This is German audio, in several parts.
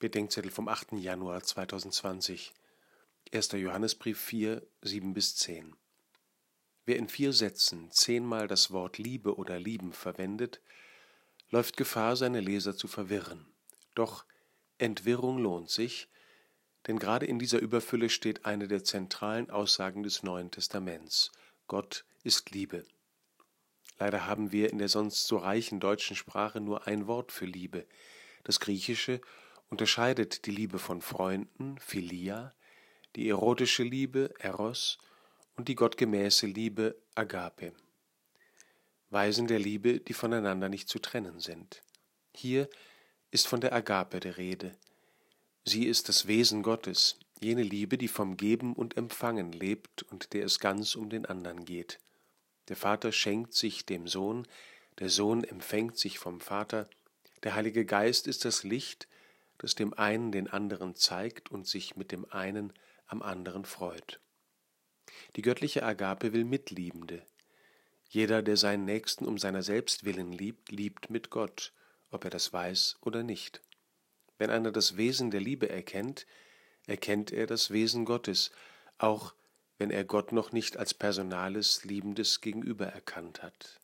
Bedenkzettel vom 8. Januar 2020. 1. Johannesbrief 4, 7 bis 10. Wer in vier Sätzen zehnmal das Wort Liebe oder Lieben verwendet, läuft Gefahr, seine Leser zu verwirren. Doch Entwirrung lohnt sich, denn gerade in dieser Überfülle steht eine der zentralen Aussagen des Neuen Testaments. Gott ist Liebe. Leider haben wir in der sonst so reichen deutschen Sprache nur ein Wort für Liebe. Das Griechische unterscheidet die Liebe von Freunden, Philia, die erotische Liebe, Eros, und die gottgemäße Liebe, Agape. Weisen der Liebe, die voneinander nicht zu trennen sind. Hier ist von der Agape der Rede. Sie ist das Wesen Gottes, jene Liebe, die vom Geben und Empfangen lebt und der es ganz um den anderen geht. Der Vater schenkt sich dem Sohn, der Sohn empfängt sich vom Vater, der Heilige Geist ist das Licht, das dem einen den anderen zeigt und sich mit dem einen am anderen freut. Die göttliche Agape will Mitliebende. Jeder, der seinen Nächsten um seiner selbst willen liebt, liebt mit Gott, ob er das weiß oder nicht. Wenn einer das Wesen der Liebe erkennt, erkennt er das Wesen Gottes, auch wenn er Gott noch nicht als personales, liebendes Gegenüber erkannt hat.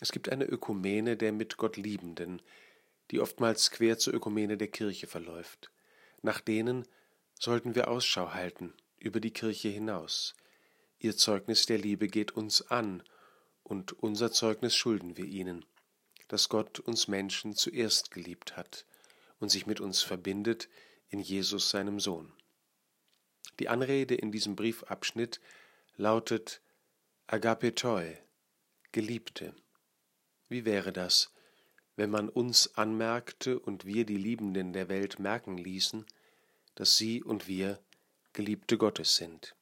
Es gibt eine Ökumene der mit Gott Liebenden, die oftmals quer zur Ökumene der Kirche verläuft. Nach denen sollten wir Ausschau halten, über die Kirche hinaus. Ihr Zeugnis der Liebe geht uns an, und unser Zeugnis schulden wir ihnen, dass Gott uns Menschen zuerst geliebt hat und sich mit uns verbindet in Jesus seinem Sohn. Die Anrede in diesem Briefabschnitt lautet Agapetoi, Geliebte. Wie wäre das, wenn man uns anmerkte und wir die Liebenden der Welt merken ließen, dass sie und wir Geliebte Gottes sind.